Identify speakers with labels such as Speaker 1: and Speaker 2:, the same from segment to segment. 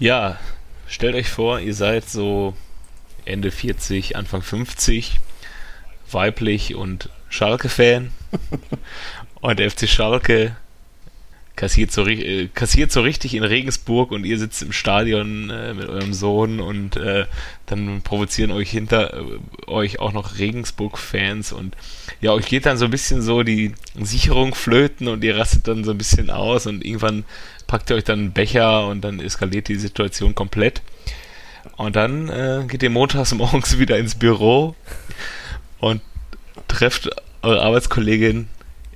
Speaker 1: Ja, stellt euch vor, ihr seid so Ende 40, Anfang 50, weiblich und Schalke-Fan. und FC Schalke kassiert so, äh, kassiert so richtig in Regensburg und ihr sitzt im Stadion äh, mit eurem Sohn und äh, dann provozieren euch hinter äh, euch auch noch Regensburg-Fans und ja, euch geht dann so ein bisschen so die Sicherung flöten und ihr rastet dann so ein bisschen aus und irgendwann packt ihr euch dann einen Becher und dann eskaliert die Situation komplett. Und dann äh, geht ihr montags morgens wieder ins Büro und trefft eure Arbeitskollegin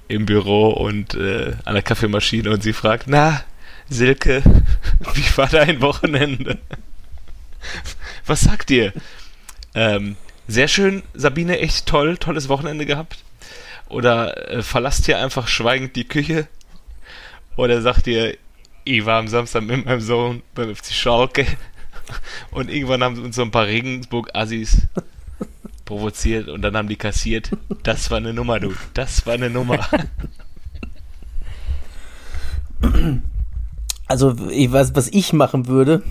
Speaker 1: im Büro und äh, an der Kaffeemaschine und sie fragt, na, Silke, wie war dein Wochenende? Was sagt ihr? Ähm, sehr schön, Sabine, echt toll, tolles Wochenende gehabt? Oder äh, verlasst ihr einfach schweigend die Küche? Oder sagt ihr, ich war am Samstag mit meinem Sohn beim FC Schalke und irgendwann haben uns so ein paar Regensburg-Assis provoziert und dann haben die kassiert. Das war eine Nummer, du. Das war eine Nummer.
Speaker 2: Also, ich weiß, was ich machen würde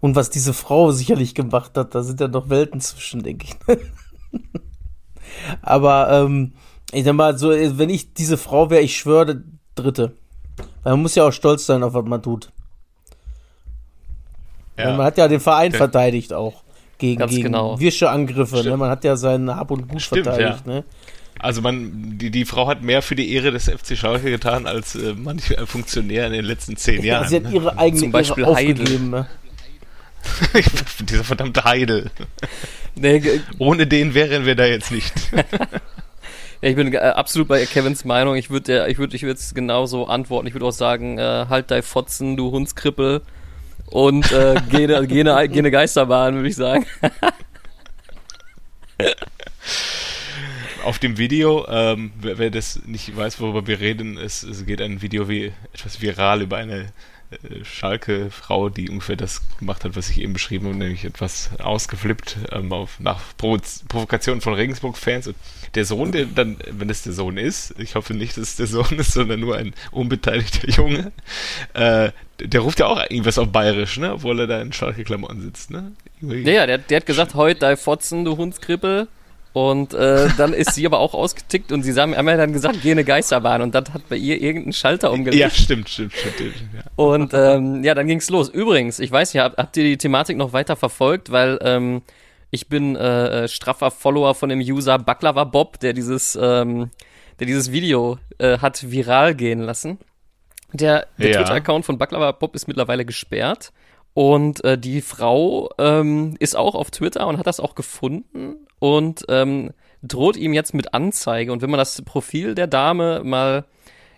Speaker 2: und was diese Frau sicherlich gemacht hat, da sind ja noch Welten zwischen, denke ich. Aber, ähm, ich sag mal, so, wenn ich diese Frau wäre, ich schwöre, Dritte. Weil man muss ja auch stolz sein auf was man tut. Ja. Man hat ja den Verein verteidigt auch gegen, gegen
Speaker 3: genau.
Speaker 2: Wirsche-Angriffe. Ne? Man hat ja seinen Hab und Gut Stimmt, verteidigt. Ja. Ne?
Speaker 1: Also man, die, die Frau hat mehr für die Ehre des FC Schalke getan als äh, manche Funktionär in den letzten zehn Jahren.
Speaker 2: Ja, sie hat ne? ihre eigene Zum Beispiel Ehre aufgegeben. Ne?
Speaker 1: Dieser verdammte Heidel. Nee, Ohne den wären wir da jetzt nicht.
Speaker 3: Ja, ich bin äh, absolut bei Kevins Meinung. Ich würde ich würde ich würde es genauso antworten. Ich würde auch sagen, äh, halt dein Fotzen, du Hundskrippel und äh, geh, ne, geh, ne, geh ne Geisterbahn, würde ich sagen.
Speaker 1: Auf dem Video, ähm, wer, wer, das nicht weiß, worüber wir reden, es, es geht ein Video wie etwas viral über eine Schalke-Frau, die ungefähr das gemacht hat, was ich eben beschrieben habe, nämlich etwas ausgeflippt ähm, auf, nach Provo Provokation von Regensburg-Fans. Und der Sohn, der dann, wenn es der Sohn ist, ich hoffe nicht, dass es der Sohn ist, sondern nur ein unbeteiligter Junge, äh, der ruft ja auch irgendwas auf Bayerisch, ne? Obwohl er da in Schalke-Klamotten sitzt, ne?
Speaker 3: Ja, der, der hat gesagt, heute dein Fotzen, du Hundskrippel. Und äh, dann ist sie aber auch ausgetickt und sie haben, ja dann gesagt, geh eine Geisterbahn und dann hat bei ihr irgendeinen Schalter umgelegt.
Speaker 1: Ja, stimmt, stimmt, stimmt.
Speaker 3: Ja. Und ähm, ja, dann ging's los. Übrigens, ich weiß nicht, habt, habt ihr die Thematik noch weiter verfolgt, weil ähm, ich bin äh, äh, straffer Follower von dem User Baklava Bob, der dieses, ähm, der dieses Video äh, hat viral gehen lassen. Der, der ja. Twitter-Account von Baklava Bob ist mittlerweile gesperrt. Und äh, die Frau ähm, ist auch auf Twitter und hat das auch gefunden und ähm, droht ihm jetzt mit Anzeige. Und wenn man das Profil der Dame mal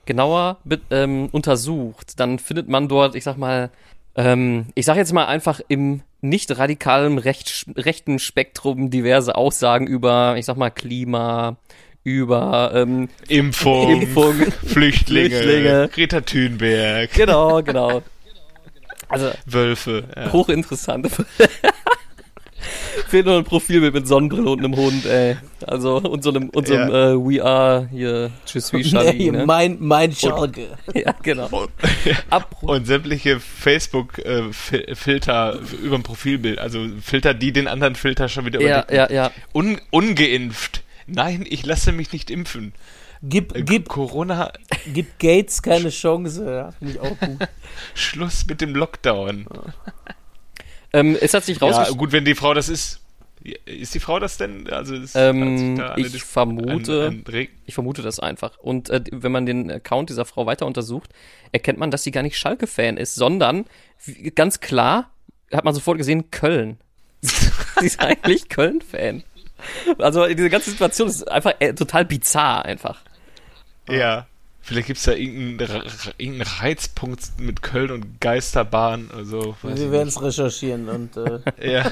Speaker 3: genauer ähm, untersucht, dann findet man dort, ich sag mal, ähm, ich sag jetzt mal einfach im nicht radikalen recht, rechten Spektrum diverse Aussagen über, ich sag mal, Klima, über ähm,
Speaker 1: Impfung, Impfung Flüchtlinge, Flüchtlinge, Greta Thunberg.
Speaker 3: Genau, genau.
Speaker 1: Also Wölfe.
Speaker 3: Ja. Hochinteressant. Fehlt nur ein Profilbild mit Sonnenbrille und einem Hund, ey. Also, und so einem, und so einem ja. äh, We Are hier, Je suis Charlie, nee,
Speaker 2: ne? Mein, mein Schalke.
Speaker 3: Ja, genau.
Speaker 1: Und, ja. und sämtliche Facebook-Filter äh, über ein Profilbild, also Filter, die den anderen Filter schon wieder
Speaker 3: ja, ja, ja.
Speaker 1: Un, ungeimpft. Nein, ich lasse mich nicht impfen.
Speaker 2: Gib, äh, gib, Corona. Gib Gates keine Chance. Ja, finde ich auch gut.
Speaker 1: Schluss mit dem Lockdown.
Speaker 3: Ähm, es hat sich rausgestellt.
Speaker 1: Ja, gut, wenn die Frau das ist. Ist die Frau das denn? Also
Speaker 3: ist, ähm, da ich vermute, ein, ein ich vermute das einfach. Und äh, wenn man den Account dieser Frau weiter untersucht, erkennt man, dass sie gar nicht Schalke-Fan ist, sondern ganz klar hat man sofort gesehen Köln. sie ist eigentlich Köln-Fan. Also diese ganze Situation ist einfach äh, total bizarr einfach.
Speaker 1: Ja. Vielleicht gibt es da irgendeinen, irgendeinen, Reizpunkt mit Köln und Geisterbahn oder so.
Speaker 2: Wir werden es recherchieren und.
Speaker 1: Äh. ja.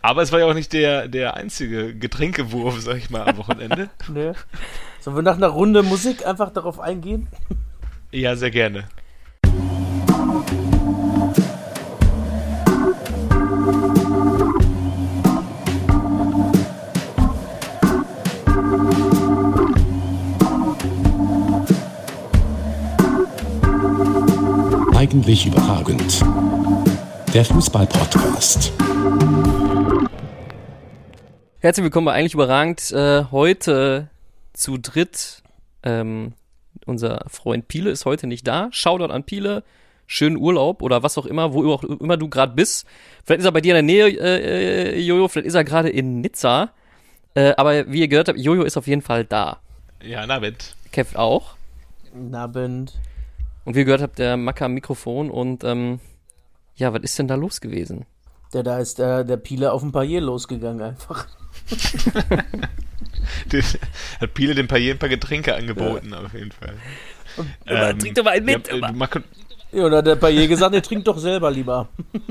Speaker 1: Aber es war ja auch nicht der, der einzige Getränkewurf, sag ich mal, am Wochenende.
Speaker 2: Nö. Sollen wir nach einer Runde Musik einfach darauf eingehen?
Speaker 1: Ja, sehr gerne.
Speaker 4: Eigentlich überragend. Der Fußball-Podcast.
Speaker 3: Herzlich willkommen bei Eigentlich Überragend. Äh, heute zu dritt. Ähm, unser Freund Piele ist heute nicht da. Shoutout an Piele. Schönen Urlaub oder was auch immer, wo auch immer du gerade bist. Vielleicht ist er bei dir in der Nähe, äh, Jojo. Vielleicht ist er gerade in Nizza. Äh, aber wie ihr gehört habt, Jojo ist auf jeden Fall da.
Speaker 1: Ja, Nabend.
Speaker 3: Kev auch.
Speaker 2: Abend.
Speaker 3: Und wie ihr gehört habt, der Macker am Mikrofon. Und ähm, ja, was ist denn da los gewesen?
Speaker 2: Der da ist der, der Pieler auf dem Palier losgegangen einfach.
Speaker 1: Hat Piele dem Parier ein paar Getränke angeboten, auf jeden Fall.
Speaker 3: Ähm, trink doch mal einen mit.
Speaker 1: ja, äh,
Speaker 2: Ja, und hat der Palier gesagt, ihr trinkt doch selber lieber.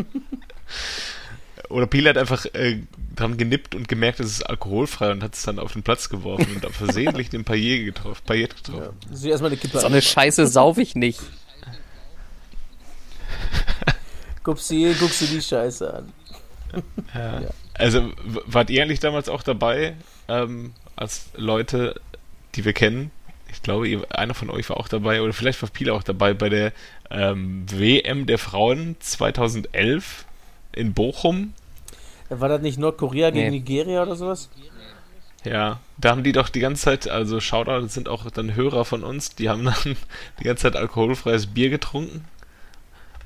Speaker 1: oder Piele hat einfach äh, dran genippt und gemerkt, es ist alkoholfrei und hat es dann auf den Platz geworfen und hat versehentlich den Parier getroffen. Parier getroffen.
Speaker 2: Ja. Sie erstmal eine Kippe.
Speaker 3: so eine Scheiße sauf ich nicht.
Speaker 2: Guckst du, guckst du die Scheiße an.
Speaker 1: Ja. Also wart ihr eigentlich damals auch dabei, ähm, als Leute, die wir kennen? Ich glaube, ihr, einer von euch war auch dabei, oder vielleicht war Piele auch dabei bei der ähm, WM der Frauen 2011 in Bochum.
Speaker 2: War das nicht Nordkorea gegen
Speaker 3: Nee.
Speaker 2: Nigeria oder sowas?
Speaker 1: Ja, da haben die doch die ganze Zeit, also Shoutout, das sind auch dann Hörer von uns, die haben dann die ganze Zeit alkoholfreies Bier getrunken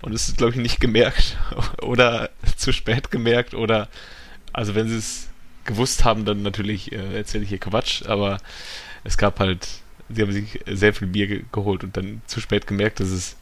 Speaker 1: und es ist, glaube ich, nicht gemerkt oder zu spät gemerkt oder, also wenn sie es gewusst haben, dann natürlich äh, erzähle ich hier Quatsch, aber es gab halt, sie haben sich sehr viel Bier ge geholt und dann zu spät gemerkt, dass es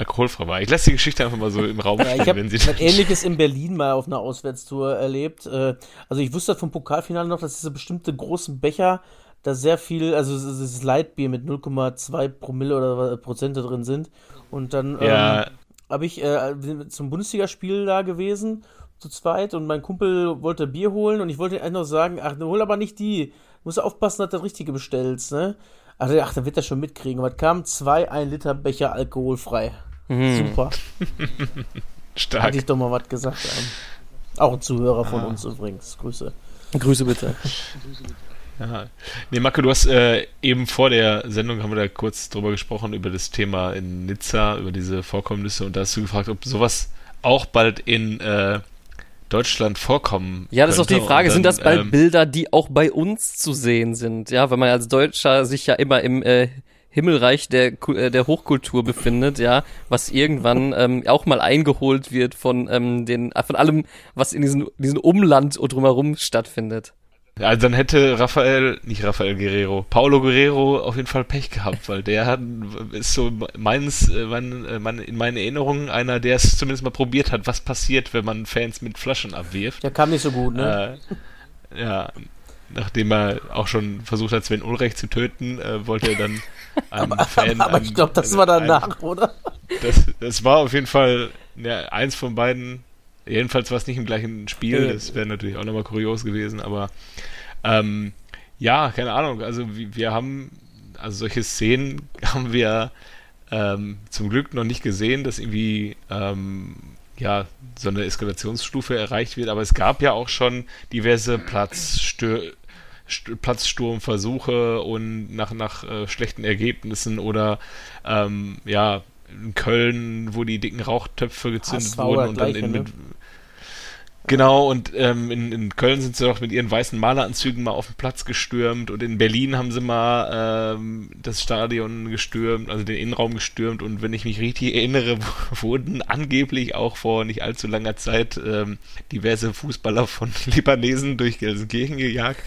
Speaker 1: alkoholfrei war. Ich lasse die Geschichte einfach mal so im Raum
Speaker 2: Ja,
Speaker 1: stehen,
Speaker 2: ich habe
Speaker 1: wenn sie
Speaker 2: was Ähnliches in Berlin mal auf einer Auswärtstour erlebt. Äh, Also ich wusste vom Pokalfinale noch, dass diese bestimmte großen Becher da sehr viel, also es ist- es ist Leitbier mit 0,2 Promille oder Prozente drin sind. Und dann
Speaker 1: Ja.
Speaker 2: ähm, habe ich äh, zum Bundesligaspiel da gewesen, zu zweit, und mein Kumpel wollte Bier holen und ich wollte einfach noch sagen, ach, hol aber nicht die. Du musst aufpassen, dass du das Richtige bestellst, ne? Ach, der- ach, dann wird er schon mitkriegen. Was kam? Zwei 1 Liter Becher alkoholfrei. Super.
Speaker 1: stark.
Speaker 2: Hätte ich doch mal was gesagt haben. Auch ein Zuhörer
Speaker 1: Ah.
Speaker 2: von uns übrigens. Grüße.
Speaker 3: Grüße bitte.
Speaker 1: Ja. Nee, Marco, du hast äh, eben vor der Sendung haben wir da kurz drüber gesprochen, über das Thema in Nizza, über diese Vorkommnisse und da hast du gefragt, ob sowas auch bald in äh, Deutschland vorkommen
Speaker 3: Ja, das ist doch die. Frage.
Speaker 1: Und
Speaker 3: sind
Speaker 1: dann,
Speaker 3: das bald
Speaker 1: ähm,
Speaker 3: Bilder, die auch bei uns zu sehen sind? Ja, weil man als Deutscher sich ja immer im äh, Himmelreich der, äh, der Hochkultur befindet, ja, was irgendwann ähm, auch mal eingeholt wird von ähm, den, von allem, was in diesem, diesem Umland drumherum stattfindet.
Speaker 1: Also dann hätte Rafael, nicht Rafael Guerrero, Paulo Guerrero auf jeden Fall Pech gehabt, weil der hat, ist so meins, äh, mein, äh, mein, in meinen Erinnerungen einer, der es zumindest mal probiert hat, was passiert, wenn man Fans mit Flaschen abwirft.
Speaker 2: Der kam nicht so gut, ne?
Speaker 1: Äh, ja, nachdem er auch schon versucht hat, Sven Ulreich zu töten, äh, wollte er dann einem Fan.
Speaker 2: aber
Speaker 1: einem-
Speaker 2: ich glaube, das war
Speaker 1: einem-
Speaker 2: danach, oder?
Speaker 1: Das, das war auf jeden Fall ja, eins von beiden. Jedenfalls war es nicht im gleichen Spiel. Das wäre natürlich auch nochmal kurios gewesen, aber ähm, ja, keine Ahnung. Also wir, wir haben, also solche Szenen haben wir ähm, zum Glück noch nicht gesehen, dass irgendwie ähm, ja so eine Eskalationsstufe erreicht wird. Aber es gab ja auch schon diverse Platzstör St- Platzsturmversuche und nach, nach äh, schlechten Ergebnissen oder ähm, ja, in Köln, wo die dicken Rauchtöpfe gezündet
Speaker 2: oder
Speaker 1: wurden und dann in,
Speaker 2: ne?
Speaker 1: mit, Genau, und ähm, in, in Köln sind sie doch mit ihren weißen Maleranzügen mal auf den Platz gestürmt und in Berlin haben sie mal ähm, das Stadion gestürmt, also den Innenraum gestürmt und wenn ich mich richtig erinnere, wurden angeblich auch vor nicht allzu langer Zeit ähm, diverse Fußballer von Libanesen durch Gelsenkirchen gejagt.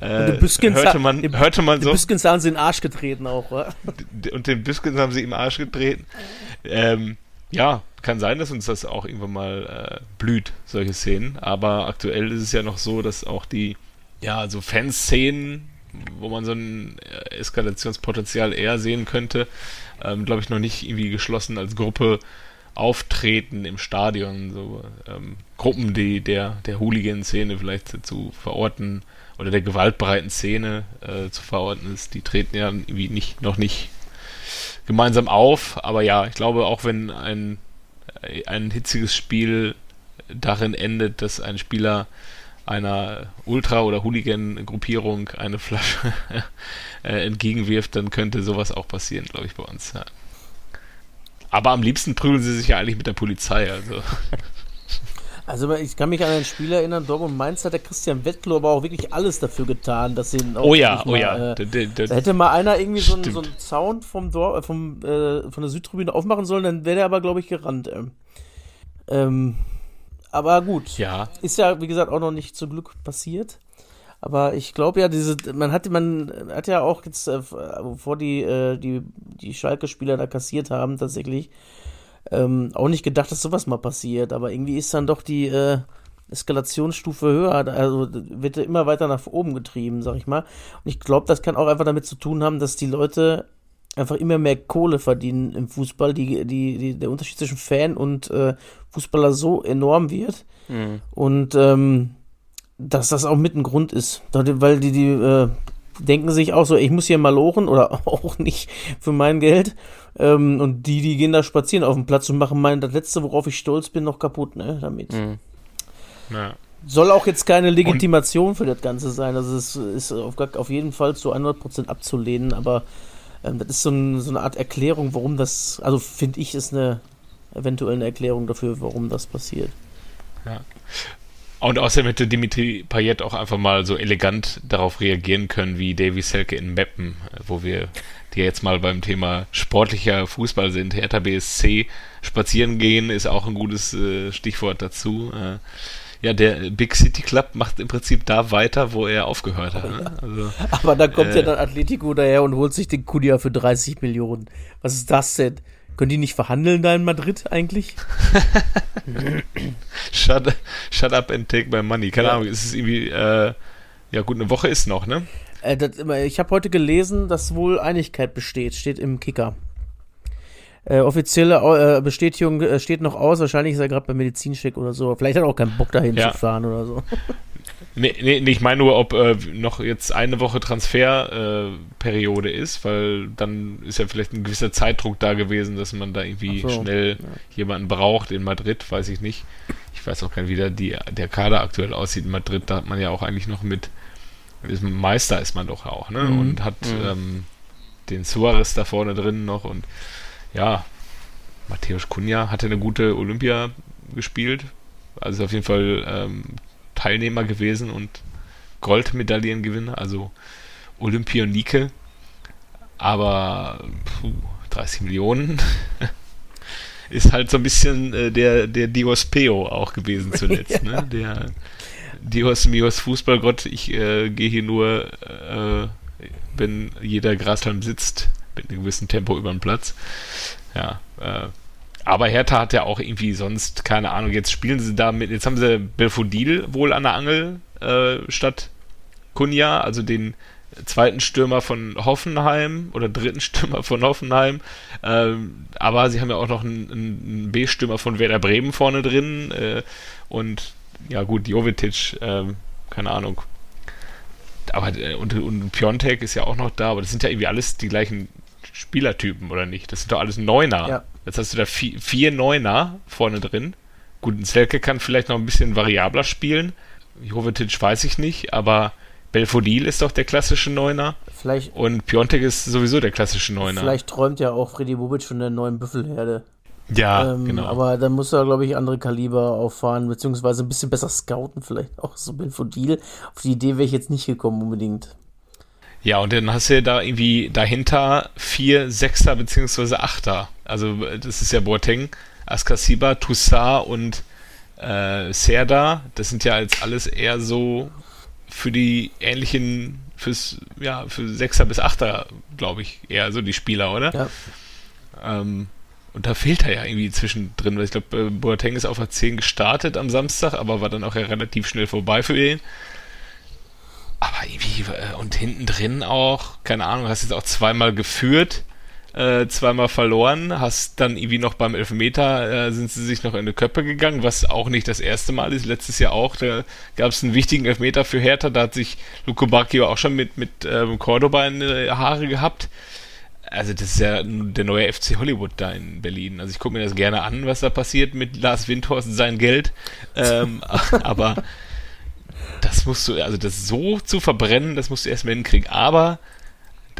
Speaker 1: Äh, hörte man,
Speaker 2: die-
Speaker 1: hörte man so
Speaker 2: Büskens haben sie in den Arsch getreten auch, oder?
Speaker 1: und den Büskens haben sie im Arsch getreten. Ähm, ja, kann sein, dass uns das auch irgendwann mal äh, blüht, solche Szenen. Aber aktuell ist es ja noch so, dass auch die, ja, so Fanszenen, wo man so ein äh, Eskalationspotenzial eher sehen könnte, ähm, glaube ich, noch nicht irgendwie geschlossen als Gruppe auftreten im Stadion. So ähm, Gruppen, die der, der Hooligan-Szene vielleicht zu verorten oder der gewaltbereiten Szene äh, zu verorten ist, die treten ja irgendwie nicht, noch nicht gemeinsam auf. Aber ja, ich glaube, auch wenn ein, ein hitziges Spiel darin endet, dass ein Spieler einer Ultra- oder Hooligan-Gruppierung eine Flasche äh, entgegenwirft, dann könnte sowas auch passieren, glaube ich, bei uns. Ja. Aber am liebsten prügeln sie sich ja eigentlich mit der Polizei. Also.
Speaker 2: Also ich kann mich an ein Spiel erinnern, Dortmund Mainz hat der Christian Wettlo aber auch wirklich alles dafür getan, dass sie ihn auch
Speaker 1: Oh ja, oh
Speaker 2: mal,
Speaker 1: ja.
Speaker 2: Äh,
Speaker 1: der- der-
Speaker 2: da hätte mal einer irgendwie so einen, so einen Sound vom Dor äh, vom, äh, von der Südtribüne aufmachen sollen, dann wäre der aber, glaube ich, gerannt. Ähm. Ähm, aber gut.
Speaker 1: Ja,
Speaker 2: Ist ja, wie gesagt, auch noch nicht zum Glück passiert. Aber ich glaube ja, diese, man hat, man hat ja auch jetzt, äh, bevor die, äh, die, die Schalke-Spieler da kassiert haben, tatsächlich, ähm, auch nicht gedacht, dass sowas mal passiert. Aber irgendwie ist dann doch die äh, Eskalationsstufe höher, also wird immer weiter nach oben getrieben, sag ich mal. Und ich glaube, das kann auch einfach damit zu tun haben, dass die Leute einfach immer mehr Kohle verdienen im Fußball, die, die, die, der Unterschied zwischen Fan und äh, Fußballer so enorm wird. Und ähm, dass das auch mit ein Grund ist. Weil die, die äh, denken sich auch so, ich muss hier mal lochen oder auch nicht für mein Geld. Ähm, und die, die gehen da spazieren auf dem Platz und machen mein, das letzte, worauf ich stolz bin, noch kaputt, ne, damit.
Speaker 3: Mhm.
Speaker 1: ja.
Speaker 2: Soll auch jetzt keine Legitimation für das Ganze sein. Also es ist auf, auf jeden Fall zu 100% abzulehnen, aber ähm, das ist so, ein, so eine Art Erklärung, warum das, also finde ich, ist eine eventuell eine Erklärung dafür, warum das passiert.
Speaker 1: Und außerdem hätte Dimitri Payet auch einfach mal so elegant darauf reagieren können wie Davy Selke in Meppen, wo wir die jetzt mal beim Thema sportlicher Fußball sind. Hertha BSC spazieren gehen ist auch ein gutes äh, Stichwort dazu. Äh, ja, der Big City Club macht im Prinzip da weiter, wo er aufgehört hat. Ne? Also,
Speaker 2: Aber dann kommt ja
Speaker 1: Äh.
Speaker 2: dann Atletico daher und holt sich den Kudia für 30 Millionen. Was ist das denn? Können die nicht verhandeln da in Madrid eigentlich?
Speaker 1: shut, shut up and take my money. Keine
Speaker 2: Ja.
Speaker 1: Ahnung, ist es irgendwie, äh, ja gut, eine Woche ist noch, ne?
Speaker 2: Äh, das, ich habe heute gelesen, dass wohl Einigkeit besteht, steht im Kicker. Äh, offizielle äh, Bestätigung äh, steht noch aus, wahrscheinlich ist er gerade beim Medizincheck oder so. Vielleicht hat er auch keinen Bock dahin
Speaker 1: Ja.
Speaker 2: zu fahren oder so.
Speaker 1: Nee, nee, nee, ich meine nur, ob äh, noch jetzt eine Woche Transferperiode äh, ist, weil dann ist ja vielleicht ein gewisser Zeitdruck da gewesen, dass man da irgendwie
Speaker 2: so,
Speaker 1: schnell
Speaker 2: ja.
Speaker 1: jemanden braucht in Madrid, weiß ich nicht. Ich weiß auch gar nicht, wie da die, der Kader aktuell aussieht in Madrid. Da hat man ja auch eigentlich noch mit, ist, Meister ist man doch auch, ne?
Speaker 2: Mhm.
Speaker 1: Und hat
Speaker 3: Mhm.
Speaker 1: ähm, den Suarez da vorne drin noch und ja, Matthäus Cunha hatte eine gute Olympia gespielt. Also auf jeden Fall ähm, Teilnehmer gewesen und Goldmedaillengewinner, also Olympionike. Aber puh, 30 Millionen ist halt so ein bisschen äh, der, der Dios Peo auch gewesen zuletzt. ne? Der Dios Mios Fußballgott, ich äh, gehe hier nur, äh, wenn jeder Grashalm sitzt, mit einem gewissen Tempo über den Platz. Ja, äh, aber Hertha hat ja auch irgendwie sonst, keine Ahnung, jetzt spielen sie da mit, jetzt haben sie Belfodil wohl an der Angel äh, statt Kunja, also den zweiten Stürmer von Hoffenheim oder dritten Stürmer von Hoffenheim. Ähm, aber sie haben ja auch noch einen, einen B-Stürmer von Werder Bremen vorne drin. Äh, und ja gut, Jovetic, ähm, keine Ahnung. Aber äh, und, und Piontek ist ja auch noch da, aber das sind ja irgendwie alles die gleichen Spielertypen, oder nicht? Das sind doch alles Neuner.
Speaker 2: Ja.
Speaker 1: Jetzt hast du da vier, vier Neuner vorne drin. Gut, ein Selke kann vielleicht noch ein bisschen variabler spielen. Jovetic weiß ich nicht, aber Belfodil ist doch der klassische Neuner
Speaker 2: Vielleicht,
Speaker 1: und Piontek ist sowieso der klassische Neuner.
Speaker 2: vielleicht träumt ja auch Freddy Bubic von der neuen Büffelherde.
Speaker 1: ja,
Speaker 2: ähm,
Speaker 1: genau.
Speaker 2: Aber dann muss er, glaube ich, andere Kaliber auffahren, beziehungsweise ein bisschen besser scouten, vielleicht auch so Belfodil. Auf die Idee wäre ich jetzt nicht gekommen unbedingt.
Speaker 1: Ja, und dann hast du da irgendwie dahinter vier Sechser beziehungsweise Achter. Also das ist ja Boateng, Askasiba, Toussaint und äh, Serda. Das sind ja jetzt alles eher so für die ähnlichen, fürs, ja, für Sechser bis Achter, glaube ich, eher so die Spieler, oder?
Speaker 2: Ja.
Speaker 1: Ähm, und da fehlt er ja irgendwie zwischendrin, weil ich glaube, äh, Boateng ist auf der 10 gestartet am Samstag, aber war dann auch ja relativ schnell vorbei für ihn. Aber irgendwie, äh, und hinten drin auch, keine Ahnung, hast jetzt auch zweimal geführt, äh, zweimal verloren, hast dann irgendwie noch beim Elfmeter, äh, sind sie sich noch in die Köppe gegangen, was auch nicht das erste Mal ist, letztes Jahr auch, da gab es einen wichtigen Elfmeter für Hertha, da hat sich Luco Bacchio auch schon mit, mit ähm, Cordoba in die Haare gehabt. Also das ist ja der neue FC Hollywood da in Berlin. Also ich gucke mir das gerne an, was da passiert mit Lars Windhorst und sein Geld. Ähm, aber das musst du, also das so zu verbrennen, das musst du erstmal hinkriegen. Aber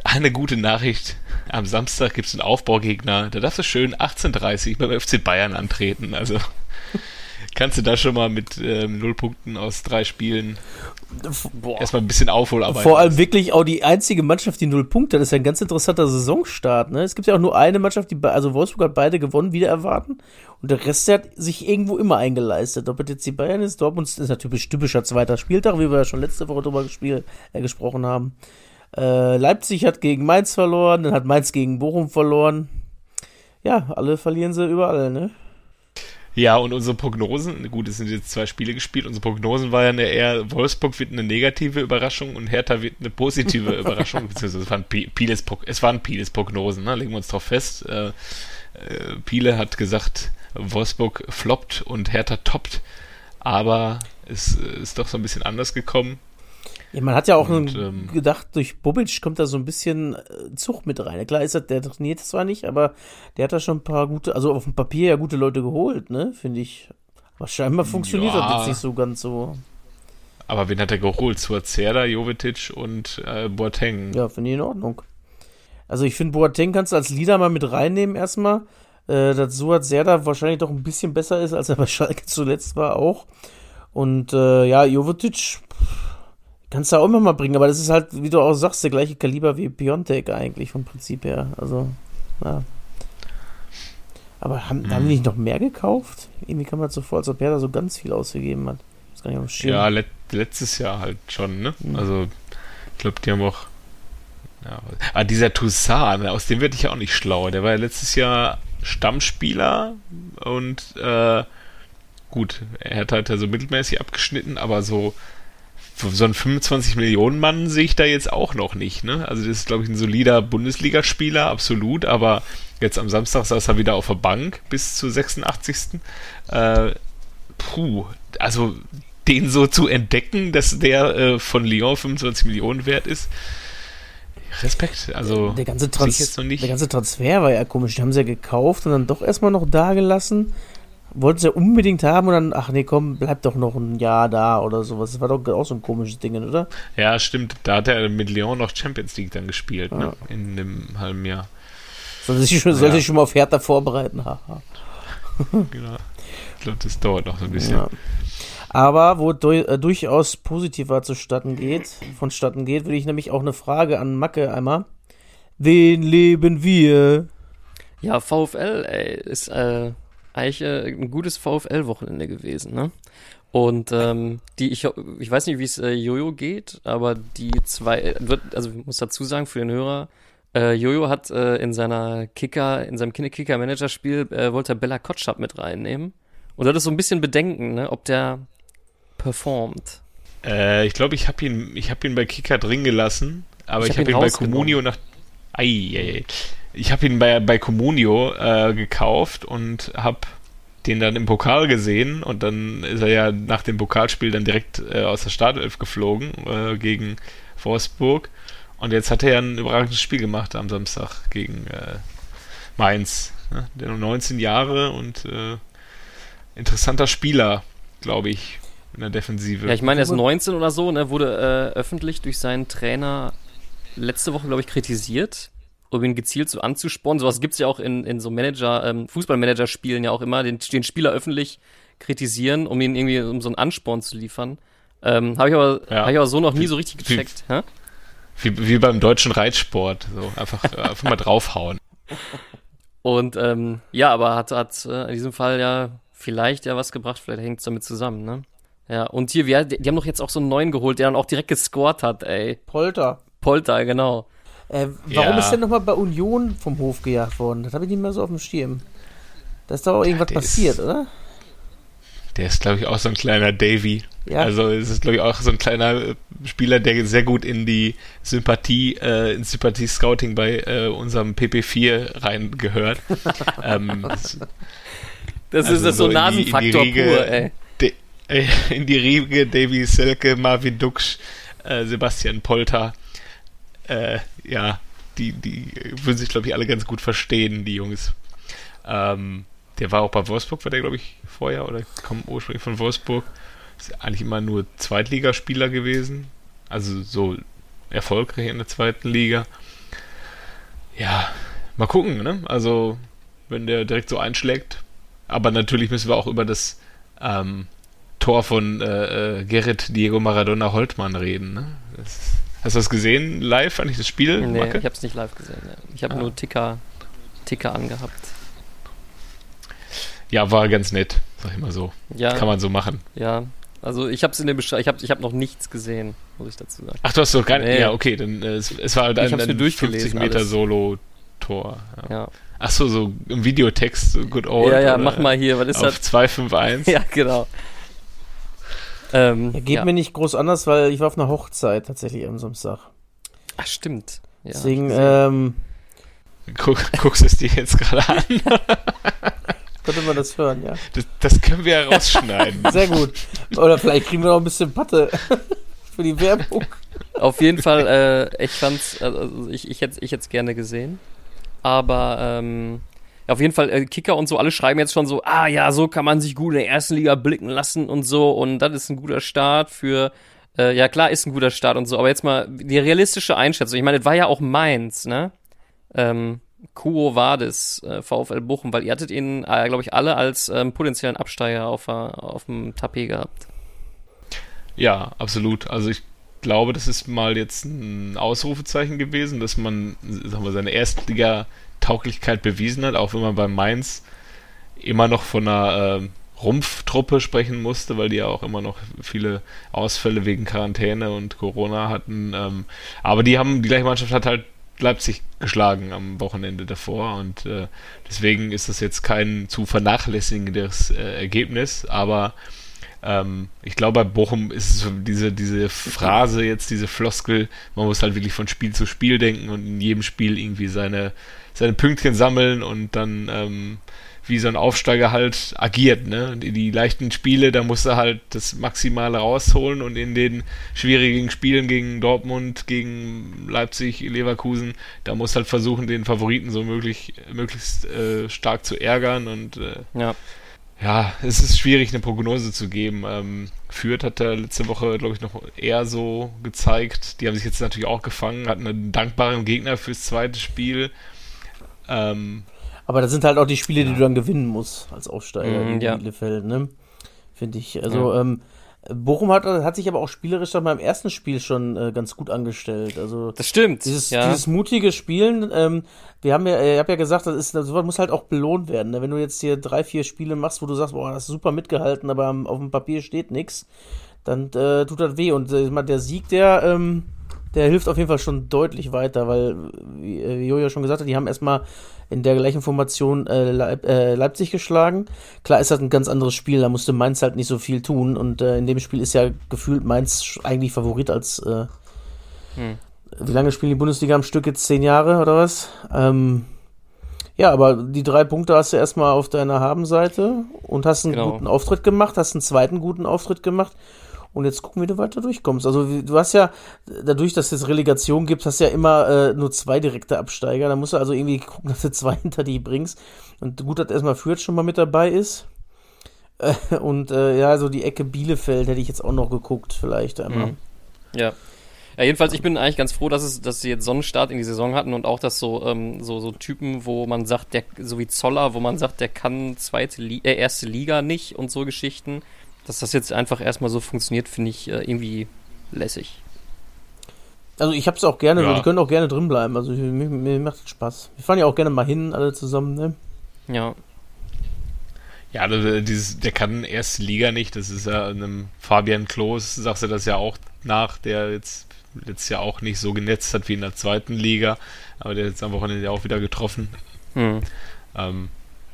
Speaker 1: eine gute Nachricht am Samstag gibt es einen Aufbaugegner, da darfst du schön 18.30 beim FC Bayern antreten. Also kannst du da schon mal mit ähm, null Punkten aus drei Spielen
Speaker 2: Boah.
Speaker 1: erstmal ein bisschen Aufholarbeit.
Speaker 2: Vor allem wirklich auch die einzige Mannschaft, die null Punkte hat. Das ist ja ein ganz interessanter Saisonstart. Ne? Es gibt ja auch nur eine Mannschaft, die, also Wolfsburg hat beide gewonnen, wieder erwarten. Und der Rest der hat sich irgendwo immer eingeleistet. Ob es jetzt die Bayern ist, Dortmund ist natürlich typischer zweiter Spieltag, wie wir ja schon letzte Woche drüber gespielt, äh, gesprochen haben. Äh, Leipzig hat gegen Mainz verloren, dann hat Mainz gegen Bochum verloren. Ja, alle verlieren sie überall, ne?
Speaker 1: Ja, und unsere Prognosen, gut, es sind jetzt zwei Spiele gespielt, unsere Prognosen waren ja eher, Wolfsburg wird eine negative Überraschung und Hertha wird eine positive Überraschung, beziehungsweise es waren Pi- Piles, Prog- es waren Piles Prognosen, ne? legen wir uns drauf fest. Äh, äh, Piele hat gesagt, Wolfsburg floppt und Hertha toppt, aber es äh, ist doch so ein bisschen anders gekommen.
Speaker 2: Ja, man hat ja auch
Speaker 1: Und, ähm,
Speaker 2: gedacht, durch Bobic kommt da so ein bisschen äh, Zug mit rein. Klar ist er, der trainiert zwar nicht, aber der hat da schon ein paar gute, also auf dem Papier ja gute Leute geholt, ne, finde ich. Aber scheinbar funktioniert
Speaker 1: Ja.
Speaker 2: das jetzt nicht so ganz so.
Speaker 1: Aber wen hat er geholt? Suazerda, Jovetic und äh, Boateng.
Speaker 2: Ja, finde ich in Ordnung. Also ich finde, Boateng kannst du als Leader mal mit reinnehmen erstmal. Äh, dass Suat Serda wahrscheinlich doch ein bisschen besser ist, als er bei Schalke zuletzt war auch. Und äh, ja, Jovetic pff, kannst du auch immer mal bringen, aber das ist halt, wie du auch sagst, der gleiche Kaliber wie Piontek eigentlich vom Prinzip her. Also, ja. Aber haben, haben die nicht noch mehr gekauft? Irgendwie kam mir so vor, als ob er da so ganz viel ausgegeben hat. Das kann ich auch
Speaker 1: Ja, let letztes Jahr halt schon, ne?
Speaker 2: Mhm.
Speaker 1: Also, ich glaube, die haben auch. Ja, ah, dieser Toussaint, aus dem werde ich ja auch nicht schlau. Der war ja letztes Jahr Stammspieler und äh, gut, er hat halt so mittelmäßig abgeschnitten, aber so so ein 25 Millionen Mann sehe ich da jetzt auch noch nicht, ne? Also das ist glaube ich ein solider Bundesligaspieler, absolut, aber jetzt am Samstag saß er wieder auf der Bank bis zur 86. Äh, puh, also den so zu entdecken, dass der äh, von Lyon 25 Millionen wert ist. Respekt, also
Speaker 2: der ganze, Trans
Speaker 1: jetzt noch nicht.
Speaker 2: der ganze Transfer war ja komisch. Die haben sie ja gekauft und dann doch erstmal noch da gelassen. Wollten sie ja unbedingt haben und dann, ach nee, komm, bleib doch noch ein Jahr da oder sowas. Das war doch auch so ein komisches Ding, oder?
Speaker 1: Ja, stimmt. Da hat er mit Lyon noch Champions League dann gespielt, ne? In dem halben Jahr.
Speaker 2: Sollte sich schon,
Speaker 1: Ja.
Speaker 2: sollte sich schon mal auf Hertha vorbereiten. Haha.
Speaker 1: Genau. Ich glaube, das dauert noch so ein bisschen.
Speaker 2: Ja. Aber wo du, äh, durchaus positiver zustatten geht, vonstatten geht, würde ich nämlich auch eine Frage an Macke einmal. Wen leben wir?
Speaker 3: Ja, VfL, ey, ist äh, eigentlich äh, ein gutes VfL-Wochenende gewesen, ne? Und ähm, die, ich, ich weiß nicht, wie es äh, Jojo geht, aber die zwei, äh, wird, also ich muss dazu sagen, für den Hörer, äh, Jojo hat äh, in seiner Kicker, in seinem Kicker-Manager-Spiel, äh, wollte er Bella Kotschap mit reinnehmen. Und das ist so ein bisschen Bedenken, ne, ob der performt.
Speaker 1: Äh, ich glaube, ich habe ihn, ich habe ihn bei Kicker drin gelassen, aber
Speaker 3: Ich
Speaker 1: ich,
Speaker 3: hab
Speaker 1: habe
Speaker 3: ihn
Speaker 1: ihn, bei. Comunio nach. Ei, ei, ei. Ich habe ihn bei, bei Comunio äh, gekauft und habe den dann im Pokal gesehen und dann ist er ja nach dem Pokalspiel dann direkt äh, aus der Startelf geflogen äh, gegen Wolfsburg und jetzt hat er ja ein überragendes Spiel gemacht am Samstag gegen äh, Mainz. Ne? Der nur 19 Jahre und äh, interessanter Spieler, glaube ich, in der Defensive.
Speaker 3: Ja, ich meine, er ist 19 oder so, ne, wurde äh, öffentlich durch seinen Trainer letzte Woche, glaube ich, kritisiert, um ihn gezielt so anzuspornen. Sowas gibt's ja auch in, in so Manager, ähm, Fußballmanager-Spielen ja auch immer, den, den Spieler öffentlich kritisieren, um ihn irgendwie, um so einen Ansporn zu liefern. Ähm, Habe ich, aber
Speaker 1: Ja.
Speaker 3: hab ich aber so noch nie so richtig
Speaker 1: Wie-
Speaker 3: gecheckt. Hä?
Speaker 1: Wie, wie beim deutschen Reitsport. So einfach, äh, einfach mal draufhauen.
Speaker 3: Und ähm, ja, aber hat, hat äh, in diesem Fall ja vielleicht ja was gebracht, vielleicht hängt's damit zusammen, ne? Ja, und hier, wir, die, die haben doch jetzt auch so einen neuen geholt, der dann auch direkt gescored hat, ey.
Speaker 2: Polter.
Speaker 3: Polter, genau.
Speaker 2: Äh, warum
Speaker 1: Ja.
Speaker 2: ist denn nochmal bei Union vom Hof gejagt worden? Das habe ich nicht mehr so auf dem Schirm. Da ist doch auch irgendwas
Speaker 1: der
Speaker 2: passiert,
Speaker 1: ist-
Speaker 2: oder?
Speaker 1: Der ist, glaube ich, auch so ein kleiner Davy.
Speaker 2: Ja.
Speaker 1: Also es ist, glaube ich, auch so ein kleiner äh, Spieler, der sehr gut in die Sympathie, äh, ins Sympathie-Scouting bei äh, unserem PP4 reingehört. ähm, das- Also
Speaker 3: ist das so,
Speaker 1: so in die- in die
Speaker 3: Nasenfaktor
Speaker 1: Riege-
Speaker 3: pur, ey.
Speaker 1: de, äh, in die Riege Davy Selke, Marvin Duksch, äh, Sebastian Polter. Äh, ja, die, die würden sich, glaube ich, alle ganz gut verstehen, die Jungs. Ähm, der war auch bei Wolfsburg, war der, glaube ich, vorher oder kommt ursprünglich von Wolfsburg. Ist eigentlich immer nur Zweitligaspieler gewesen. Also so erfolgreich in der zweiten Liga. Ja, mal gucken, ne? Also, wenn der direkt so einschlägt. Aber natürlich müssen wir auch über das ähm, Tor von äh, äh, Gerrit Diego Maradona Holtmann reden. Ne? Das, hast du das gesehen live, eigentlich das Spiel?
Speaker 3: Nee,
Speaker 1: Macke?
Speaker 3: ich habe es nicht live gesehen. Ja. Ich habe
Speaker 1: Ah.
Speaker 3: nur Ticker, Ticker angehabt.
Speaker 1: Ja, war ganz nett, sag ich mal so.
Speaker 3: Ja,
Speaker 1: Kann man so machen.
Speaker 3: ja. Also ich habe es in der Beschreibung, ich habe ich hab noch nichts gesehen, muss ich dazu sagen.
Speaker 1: Ach, du hast doch gar nicht.
Speaker 3: Nee.
Speaker 1: Ja, okay, dann äh, es, es war halt ein,
Speaker 3: hab's mir
Speaker 1: ein
Speaker 3: durchgelesen
Speaker 1: 50 Meter
Speaker 3: alles.
Speaker 1: Solo-Tor. Ja.
Speaker 3: Ja,
Speaker 1: Ach so, so im Videotext, so good old.
Speaker 3: ja, ja mach mal hier, was ist
Speaker 1: Auf
Speaker 3: das?
Speaker 1: 251.
Speaker 3: Ja, genau. Ähm,
Speaker 2: Ja, geht
Speaker 3: ja.
Speaker 2: mir nicht groß anders, weil ich war auf einer Hochzeit tatsächlich am Samstag.
Speaker 3: Ach, stimmt. Ja,
Speaker 2: Deswegen
Speaker 3: ich
Speaker 2: ähm,
Speaker 1: Guck, guckst es dir jetzt gerade an.
Speaker 2: könnte man das hören, ja.
Speaker 1: Das, das können wir ja rausschneiden.
Speaker 2: Sehr gut. Oder vielleicht kriegen wir noch ein bisschen Patte für die Werbung.
Speaker 3: Auf jeden Fall, äh, ich fand's, also ich, ich hätte ich hätt's gerne gesehen. Aber ähm, auf jeden Fall, äh, Kicker und so, alle schreiben jetzt schon so, ah ja, so kann man sich gut in der ersten Liga blicken lassen und so. Und das ist ein guter Start für, äh, ja klar, ist ein guter Start und so. Aber jetzt mal die realistische Einschätzung. Ich meine, das war ja auch Mainz, ne? Ähm, Quo Vadis, äh, VfL Bochum, weil ihr hattet ihn, äh, glaube ich, alle als ähm, potenziellen Absteiger auf, auf dem Tapet gehabt.
Speaker 1: Ja, absolut. Also ich glaube, das ist mal jetzt ein Ausrufezeichen gewesen, dass man sagen wir, seine Erstliga-Tauglichkeit bewiesen hat, auch wenn man bei Mainz immer noch von einer ähm, Rumpftruppe sprechen musste, weil die ja auch immer noch viele Ausfälle wegen Quarantäne und Corona hatten. Ähm, aber die haben, die gleiche Mannschaft hat halt Leipzig geschlagen am Wochenende davor und äh, deswegen ist das jetzt kein zu vernachlässigendes äh, Ergebnis, aber ähm, ich glaube, bei Bochum ist diese, diese Phrase jetzt, diese Floskel, man muss halt wirklich von Spiel zu Spiel denken und in jedem Spiel irgendwie seine, seine Pünktchen sammeln und dann ähm, wie so ein Aufsteiger halt agiert. Ne? Die, die leichten Spiele, da muss er halt das Maximale rausholen und in den schwierigen Spielen gegen Dortmund, gegen Leipzig, Leverkusen, da muss halt versuchen, den Favoriten so möglich, möglichst äh, stark zu ärgern und äh,
Speaker 3: Ja.
Speaker 1: ja, es ist schwierig, eine Prognose zu geben. Ähm, Fürth hat da letzte Woche, glaube ich, noch eher so gezeigt. Die haben sich jetzt natürlich auch gefangen, hatten einen dankbaren Gegner fürs zweite Spiel. Ähm,
Speaker 2: Aber das sind halt auch die Spiele, die du dann gewinnen musst als Aufsteiger gegen
Speaker 3: ja.
Speaker 2: Bielefeld, ne? Finde ich. Also, ähm, Bochum hat, hat sich aber auch spielerisch dann beim ersten Spiel schon äh, ganz gut angestellt. Also
Speaker 3: Das stimmt.
Speaker 2: dieses,
Speaker 3: ja.
Speaker 2: dieses mutige Spielen, ähm, wir haben ja, ich habe ja gesagt, das ist, sowas muss halt auch belohnt werden. Ne? Wenn du jetzt hier drei, vier Spiele machst, wo du sagst, boah, das ist super mitgehalten, aber auf dem Papier steht nichts, dann äh, tut das weh. Und äh, der Sieg, der, ähm, der hilft auf jeden Fall schon deutlich weiter, weil, wie, äh, wie Jojo schon gesagt hat, die haben erstmal in der gleichen Formation äh, Leip äh, Leipzig geschlagen. Klar ist das ein ganz anderes Spiel, da musste Mainz halt nicht so viel tun. Und äh, in dem Spiel ist ja gefühlt Mainz eigentlich Favorit als äh,
Speaker 3: Hm.
Speaker 2: wie lange spielen die Bundesliga am Stück jetzt? Zehn Jahre oder was? Ähm, ja, aber die drei Punkte hast du erstmal auf deiner Habenseite und hast einen
Speaker 3: Genau.
Speaker 2: guten Auftritt gemacht, hast einen zweiten guten Auftritt gemacht. Und jetzt gucken, wie du weiter durchkommst. Also du hast ja, dadurch, dass es Relegation gibt, hast du ja immer äh, nur zwei direkte Absteiger. Da musst du also irgendwie gucken, dass du zwei hinter dich bringst. Und gut, dass erstmal Fürth schon mal mit dabei ist. Äh, und äh, ja, so die Ecke Bielefeld hätte ich jetzt auch noch geguckt, vielleicht einmal.
Speaker 3: Mhm. Ja. Ja, jedenfalls, ich bin eigentlich ganz froh, dass es, dass sie jetzt Sonnenstart in die Saison hatten und auch, dass so, ähm, so, so Typen, wo man sagt, der, so wie Zoller, wo man sagt, der kann zweite Li äh, erste Liga nicht und so Geschichten, dass das jetzt einfach erstmal so funktioniert, finde ich äh, irgendwie lässig.
Speaker 2: Also ich hab's auch gerne,
Speaker 1: Ja.
Speaker 2: die können auch gerne drin bleiben. Also mir, mir macht das Spaß. Wir fahren ja auch gerne mal hin, alle zusammen, ne?
Speaker 3: Ja.
Speaker 1: ja, also dieses, der kann erste Liga nicht. Das ist ja einem Fabian Klos, sagst du das ja auch nach, der jetzt letztes Jahr auch nicht so genetzt hat wie in der zweiten Liga, aber der jetzt am Wochenende ja auch wieder getroffen.
Speaker 3: Hm.
Speaker 1: Ähm,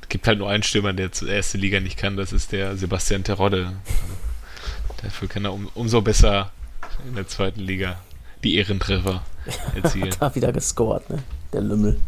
Speaker 1: es gibt halt nur einen Stürmer, der zur erste Liga nicht kann, das ist der Sebastian Terodde. Dafür kann er um, umso besser in der zweiten Liga die Ehrentreffer erzielen.
Speaker 2: Da wieder gescored, ne? Der Lümmel.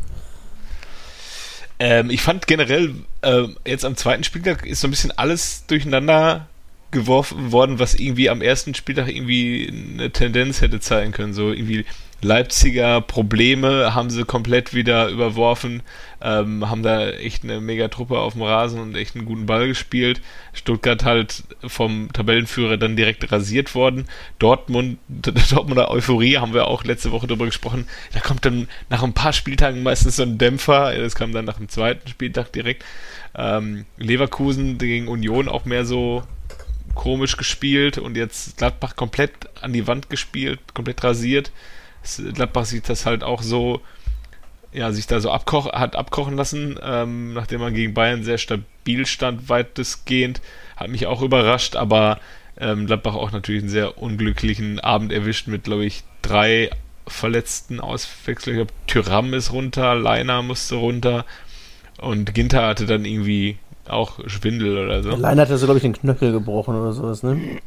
Speaker 1: ähm, ich fand generell, ähm, jetzt am zweiten Spieltag ist so ein bisschen alles durcheinander geworfen worden, was irgendwie am ersten Spieltag irgendwie eine Tendenz hätte zeigen können. So irgendwie Leipziger Probleme haben sie komplett wieder überworfen, ähm, haben da echt eine mega Truppe auf dem Rasen und echt einen guten Ball gespielt. Stuttgart halt vom Tabellenführer dann direkt rasiert worden. Dortmund, Dortmunder Euphorie haben wir auch letzte Woche darüber gesprochen. Da kommt dann nach ein paar Spieltagen meistens so ein Dämpfer. Das kam dann nach dem zweiten Spieltag direkt. Ähm, Leverkusen gegen Union auch mehr so komisch gespielt und jetzt Gladbach komplett an die Wand gespielt, komplett rasiert. Gladbach sieht das halt auch so, ja, sich da so abkoch hat abkochen lassen, ähm, nachdem man gegen Bayern sehr stabil stand, weitestgehend. Hat mich auch überrascht, aber ähm, Gladbach auch natürlich einen sehr unglücklichen Abend erwischt mit, glaube ich, drei verletzten Auswechslungen. Ich glaube, Tyram ist runter, Leiner musste runter und Ginter hatte dann irgendwie auch Schwindel oder so.
Speaker 2: Leiner hatte so, glaube ich, den Knöchel gebrochen oder sowas, ne?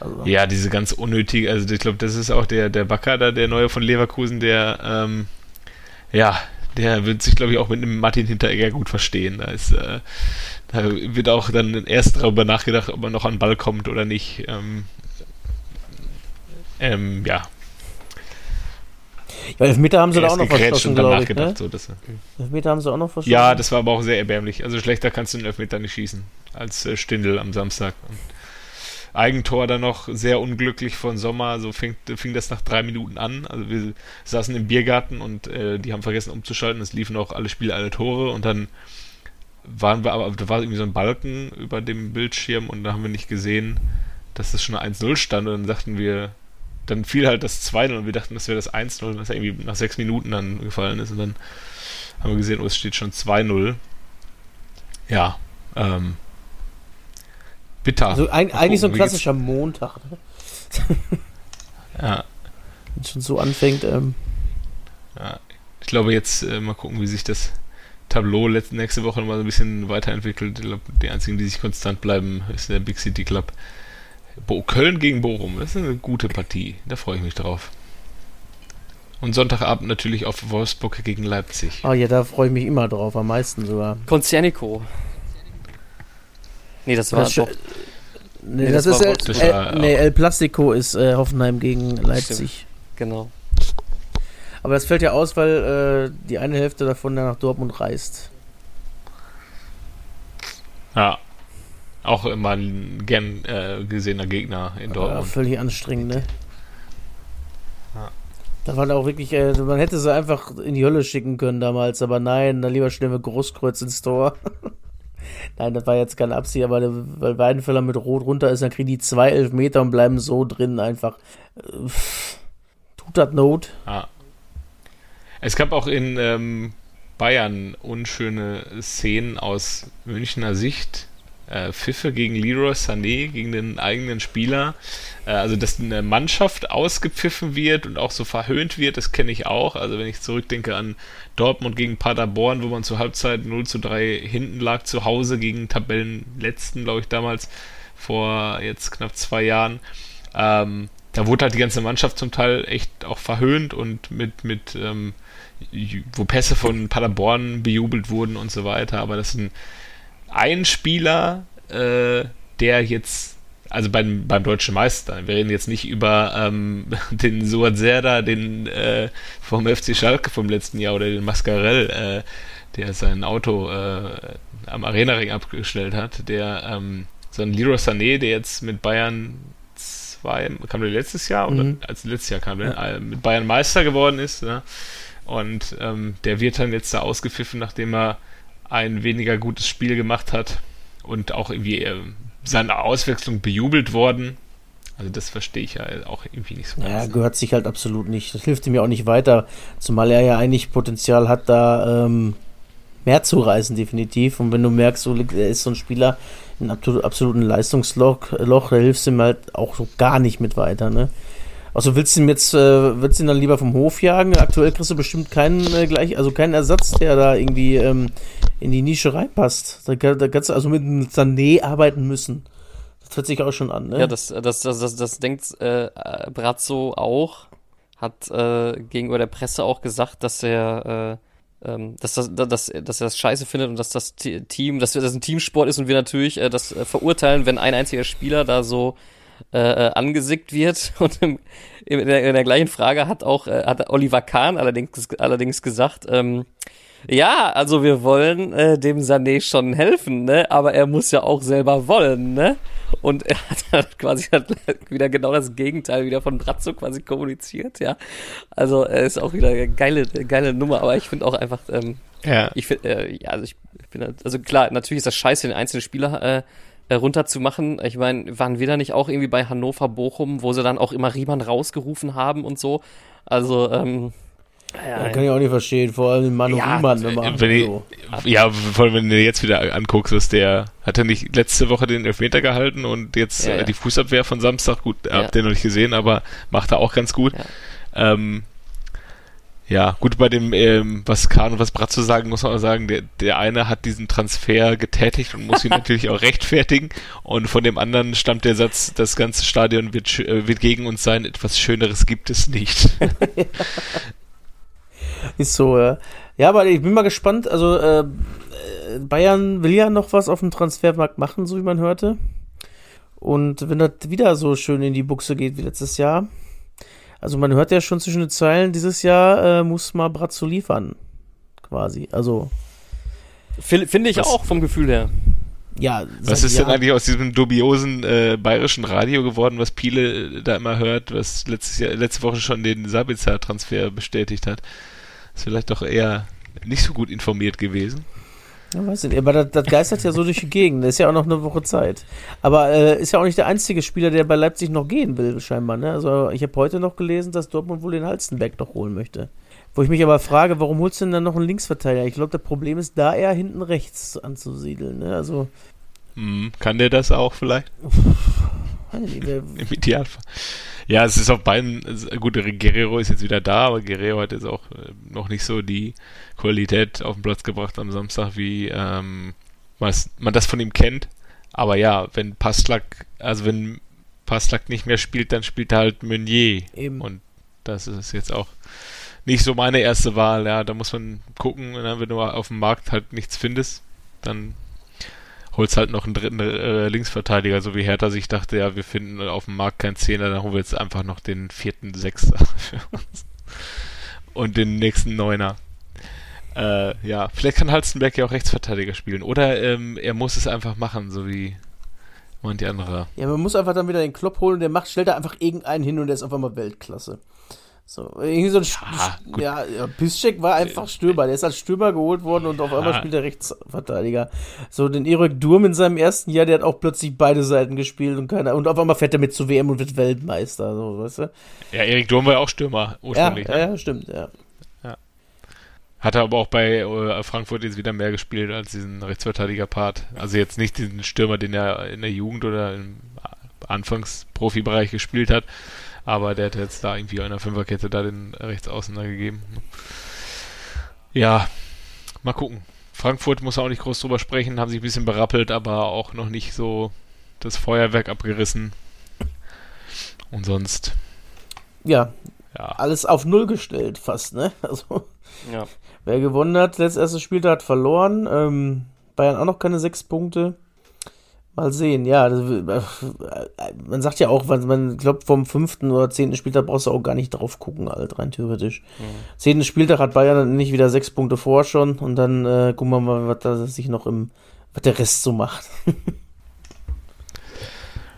Speaker 1: Also. Ja, diese ganz unnötige, also ich glaube, das ist auch der, der Bakker da, der Neue von Leverkusen, der, ähm, ja, der wird sich, glaube ich, auch mit einem Martin Hinteregger gut verstehen. Da, ist, äh, da wird auch dann erst darüber nachgedacht, ob er noch an den Ball kommt oder nicht. Ähm, ähm, ja.
Speaker 2: Ja, Elfmeter haben sie da auch noch
Speaker 1: verschossen, glaube ich. Ne? So, dass,
Speaker 2: Elfmeter haben sie auch noch verschossen.
Speaker 1: Ja, das war aber auch sehr erbärmlich. Also schlechter kannst du den Elfmeter nicht schießen als äh, Stindel am Samstag. Und Eigentor dann noch sehr unglücklich von Sommer. So fing, fing das nach drei Minuten an. Also wir saßen im Biergarten und äh, die haben vergessen umzuschalten. Es liefen auch alle Spiele, alle Tore und dann waren wir aber, da war irgendwie so ein Balken über dem Bildschirm und da haben wir nicht gesehen, dass das schon 1-0 stand und dann dachten wir, dann fiel halt das 2-0 und wir dachten, das wäre das 1-0, was irgendwie nach sechs Minuten dann gefallen ist und dann haben wir gesehen, oh, es steht schon 2-0. Ja, ähm, bitter.
Speaker 2: Also ein, eigentlich so ein klassischer Montag.
Speaker 1: Ne? ja.
Speaker 2: Wenn es schon so anfängt. Ähm.
Speaker 1: Ja, ich glaube jetzt äh, mal gucken, wie sich das Tableau letzte, nächste Woche nochmal so ein bisschen weiterentwickelt. Ich glaube, die einzigen, die sich konstant bleiben, ist der Big City Club. Bo Köln gegen Bochum, das ist eine gute Partie. Da freue ich mich drauf. Und Sonntagabend natürlich auf Wolfsburg gegen Leipzig.
Speaker 2: Oh ja, da freue ich mich immer drauf, am meisten sogar.
Speaker 3: Konzernico. Nee, das war
Speaker 2: das doch. Nee, nee, das, das ist El, El, nee, El Plastico ist äh, Hoffenheim gegen Leipzig.
Speaker 3: Stimmt. Genau.
Speaker 2: Aber das fällt ja aus, weil äh, die eine Hälfte davon dann nach Dortmund reist.
Speaker 1: Ja. Auch immer ein gern äh, gesehener Gegner in Dortmund. Ja,
Speaker 2: völlig anstrengend, ne? Ja. Da war auch wirklich, äh, man hätte sie einfach in die Hölle schicken können damals, aber nein, dann lieber schnell mit Großkreuz ins Tor. Nein, das war jetzt keine Absicht, aber weil Weidenfeller mit Rot runter ist, dann kriegen die zwei Elfmeter und bleiben so drin einfach. Tut das Not?
Speaker 1: Ah. Es gab auch in ähm, Bayern unschöne Szenen aus Münchner Sicht äh, Pfiffe gegen Leroy Sané, gegen den eigenen Spieler. Äh, also, dass eine Mannschaft ausgepfiffen wird und auch so verhöhnt wird, das kenne ich auch. Also, wenn ich zurückdenke an Dortmund gegen Paderborn, wo man zur Halbzeit 0 zu 3 hinten lag, zu Hause gegen Tabellenletzten, glaube ich, damals, vor jetzt knapp zwei Jahren. Ähm, da wurde halt die ganze Mannschaft zum Teil echt auch verhöhnt und mit, mit ähm, wo Pässe von Paderborn bejubelt wurden und so weiter. Aber das sind ein Spieler, äh, der jetzt, also beim, beim deutschen Meister, wir reden jetzt nicht über ähm, den Suat Serda, den äh, vom FC Schalke vom letzten Jahr oder den Mascarell, äh, der sein Auto äh, am Arena-Ring abgestellt hat, der ähm, so ein Leroy Sané, der jetzt mit Bayern zwei, kam der letztes Jahr oder mhm. als letztes Jahr kam der, ja. Äh, mit Bayern Meister geworden ist, ne? Und ähm, der wird dann jetzt da ausgepfiffen, nachdem er ein weniger gutes Spiel gemacht hat und auch irgendwie äh, seine Auswechslung bejubelt worden. Also das verstehe ich ja auch irgendwie nicht so
Speaker 2: ganz. Ja, gehört sich halt absolut nicht. Das hilft ihm ja auch nicht weiter, zumal er ja eigentlich Potenzial hat, da ähm, mehr zu reißen, definitiv. Und wenn du merkst, so, er ist so ein Spieler in absoluten Leistungsloch, Loch, da hilfst du ihm halt auch so gar nicht mit weiter, ne? Also willst du ihn jetzt, äh, willst du ihn dann lieber vom Hof jagen? Aktuell kriegst du bestimmt keinen äh, gleich, also keinen Ersatz, der da irgendwie ähm, in die Nische reinpasst. Da, da kannst du also mit einem Sané arbeiten müssen. Das hört sich auch schon an, ne?
Speaker 3: Ja, das, das, das, das, das denkt äh, Brazzo auch. Hat äh, gegenüber der Presse auch gesagt, dass er äh, ähm, dass, das, dass, dass er das scheiße findet und dass das Team, dass das ein Teamsport ist und wir natürlich äh, das äh, verurteilen, wenn ein einziger Spieler da so äh, äh, angesickt wird. Und im, in, der, in der gleichen Frage hat auch äh, hat Oliver Kahn allerdings, allerdings gesagt, ähm, ja, also wir wollen äh, dem Sané schon helfen, ne? Aber er muss ja auch selber wollen, ne? Und er hat halt quasi hat wieder genau das Gegenteil wieder von Brazzo quasi kommuniziert, ja. Also er ist auch wieder eine geile, geile Nummer, aber ich finde auch einfach, ähm,
Speaker 1: Ja.
Speaker 3: ich finde, äh, ja, also ich bin, halt- also klar, natürlich ist das scheiße, den einzelnen Spieler äh, äh, runterzumachen. Ich meine, waren wir da nicht auch irgendwie bei Hannover Bochum, wo sie dann auch immer Riemann rausgerufen haben und so? Also, ähm,
Speaker 2: Ja, kann ich auch nicht verstehen, vor allem den Manu
Speaker 3: Ja,
Speaker 2: Riemann immer.
Speaker 1: Wenn ich,
Speaker 2: so.
Speaker 1: ja, vor allem wenn du jetzt wieder anguckst, was der hat er nicht letzte Woche den Elfmeter gehalten und jetzt
Speaker 3: Ja,
Speaker 1: äh,
Speaker 3: ja.
Speaker 1: die Fußabwehr von Samstag, gut,
Speaker 3: Ja.
Speaker 1: habt ihr noch nicht gesehen, aber macht er auch ganz gut. Ähm, ja, gut, bei dem, ähm, was Kahn und was Bratzo sagen, muss man auch sagen, der, der eine hat diesen Transfer getätigt und muss ihn natürlich auch rechtfertigen. Und von dem anderen stammt der Satz, das ganze Stadion wird, äh, wird gegen uns sein, etwas Schöneres gibt es nicht.
Speaker 2: Ist so, ja. Ja, aber ich bin mal gespannt. Also, äh, Bayern will ja noch was auf dem Transfermarkt machen, so wie man hörte. Und wenn das wieder so schön in die Buchse geht wie letztes Jahr, also man hört ja schon zwischen den Zeilen, dieses Jahr äh, muss mal Brazzo liefern. Quasi. Also,
Speaker 3: Finde find ich
Speaker 1: Was-
Speaker 3: auch vom Gefühl her.
Speaker 2: ja.
Speaker 1: Was ist denn
Speaker 2: Jahren-
Speaker 1: eigentlich aus diesem dubiosen äh, bayerischen Radio geworden, was Piele äh, da immer hört, was letztes Jahr, letzte Woche schon den Sabitzer-Transfer bestätigt hat? Ist vielleicht doch eher nicht so gut informiert gewesen.
Speaker 2: Ja, weiß nicht, aber das, das geistert ja so durch die Gegend. Da ist ja auch noch eine Woche Zeit. Aber äh, ist ja auch nicht der einzige Spieler, der bei Leipzig noch gehen will, scheinbar. Ne? Also ich habe heute noch gelesen, dass Dortmund wohl den Halstenberg noch holen möchte. Wo ich mich aber frage, warum holst du denn dann noch einen Linksverteidiger? Ich glaube, das Problem ist, da eher hinten rechts anzusiedeln. Ne? Also,
Speaker 1: Hm, kann der das auch vielleicht? Im Idealfall. Ja, es ist auf beiden, gut, Guerrero ist jetzt wieder da, aber Guerrero hat jetzt auch äh, noch nicht so die Qualität auf den Platz gebracht am Samstag, wie ähm, was man das von ihm kennt. Aber ja, wenn Pastlak, also wenn Pastlak nicht mehr spielt, dann spielt halt Meunier.
Speaker 2: eben.
Speaker 1: Und das ist jetzt auch nicht so meine erste Wahl. Ja, da muss man gucken, ne, wenn du auf dem Markt halt nichts findest, dann holst halt noch einen dritten äh, Linksverteidiger, so wie Hertha sich dachte, ja, wir finden auf dem Markt keinen Zehner, dann holen wir jetzt einfach noch den vierten Sechster für uns. Und den nächsten Neuner. Äh, ja, vielleicht kann Halstenberg ja auch Rechtsverteidiger spielen. Oder ähm, er muss es einfach machen, so wie manche andere.
Speaker 2: Ja, man muss einfach dann wieder den Klopp holen und der macht, stellt da einfach irgendeinen hin und der ist auf einmal Weltklasse. So, irgendwie so ein
Speaker 1: Ja, gut.
Speaker 2: ja, ja, Piszczek war einfach Stürmer. Der ist als Stürmer geholt worden und auf einmal
Speaker 1: Ja.
Speaker 2: spielt er Rechtsverteidiger. So, den Erik Durm in seinem ersten Jahr, der hat auch plötzlich beide Seiten gespielt und keiner, und auf einmal fährt er mit zu WM und wird Weltmeister, so, weißt du?
Speaker 1: Ja, Erik Durm war ja auch Stürmer
Speaker 2: Ja,
Speaker 1: ursprünglich. ne?
Speaker 2: ja, stimmt, ja.
Speaker 1: Hat er aber auch bei äh, Frankfurt jetzt wieder mehr gespielt als diesen Rechtsverteidiger-Part. Also jetzt nicht diesen Stürmer, den er in der Jugend oder im Anfangs-Profibereich gespielt hat, aber der hat jetzt da irgendwie in der Fünferkette da den Rechtsaußen da gegeben. Ja, mal gucken. Frankfurt muss auch nicht groß drüber sprechen, haben sich ein bisschen berappelt, aber auch noch nicht so das Feuerwerk abgerissen. Und sonst,
Speaker 2: Ja,
Speaker 1: ja.
Speaker 2: alles auf Null gestellt fast, ne? Also,
Speaker 3: Ja.
Speaker 2: wer gewonnen hat, letztes erstes Spieltag hat verloren. Ähm, Bayern auch noch keine sechs Punkte. Mal sehen, ja. Das, äh, man sagt ja auch, man, man glaubt, vom fünften oder zehnten Spieltag brauchst du auch gar nicht drauf gucken, halt, rein theoretisch. Zehnten Spieltag hat Bayern dann nicht wieder sechs Punkte vor schon und dann äh, gucken wir mal, was da sich noch im, was der Rest so macht.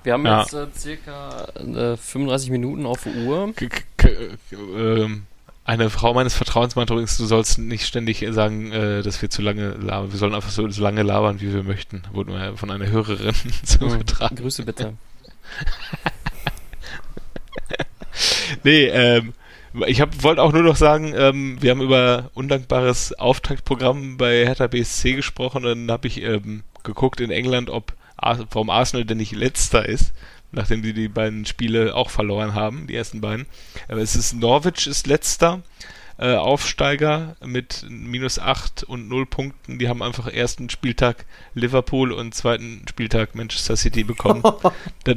Speaker 3: Wir haben
Speaker 1: Ja.
Speaker 3: jetzt äh, circa äh, 35 Minuten auf der Uhr.
Speaker 1: K k ähm, eine Frau meines Vertrauens meinte übrigens, du sollst nicht ständig sagen, äh, dass wir zu lange labern. Wir sollen einfach so, so lange labern, wie wir möchten. Wurde mir von einer Hörerin zugetragen.
Speaker 3: Grüße bitte.
Speaker 1: Nee, ähm, ich wollte auch nur noch sagen, ähm, wir haben über undankbares Auftaktprogramm bei Hertha BSC gesprochen dann habe ich ähm, geguckt in England, ob Ar warum Arsenal denn nicht letzter ist, nachdem die die beiden Spiele auch verloren haben, die ersten beiden. Aber es ist Norwich ist letzter. Äh, Aufsteiger mit minus 8 und 0 Punkten. Die haben einfach ersten Spieltag Liverpool und zweiten Spieltag Manchester City bekommen. da,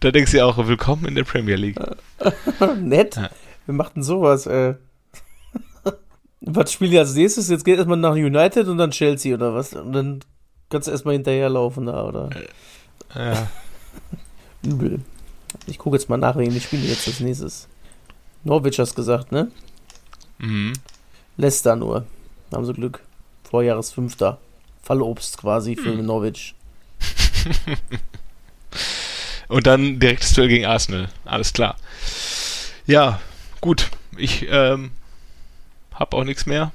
Speaker 1: da, denkst du auch, willkommen in der Premier League.
Speaker 2: Nett.
Speaker 1: Ja.
Speaker 2: Wir machten sowas, äh. was spielen die als nächstes? Jetzt geht erstmal nach United und dann Chelsea oder was? Und dann kannst du erstmal hinterherlaufen da, oder?
Speaker 1: Ja.
Speaker 2: Übel. Ich gucke jetzt mal nach, wegen die spielen jetzt als nächstes. Norwich hast gesagt, ne?
Speaker 1: Mhm.
Speaker 2: Leicester nur. Haben sie Glück. Vorjahresfünfter. Fallobst quasi für
Speaker 1: Hm.
Speaker 2: Norwich.
Speaker 1: Und dann direktes Duell gegen Arsenal. Alles klar. Ja, gut. Ich ähm, habe auch nichts mehr.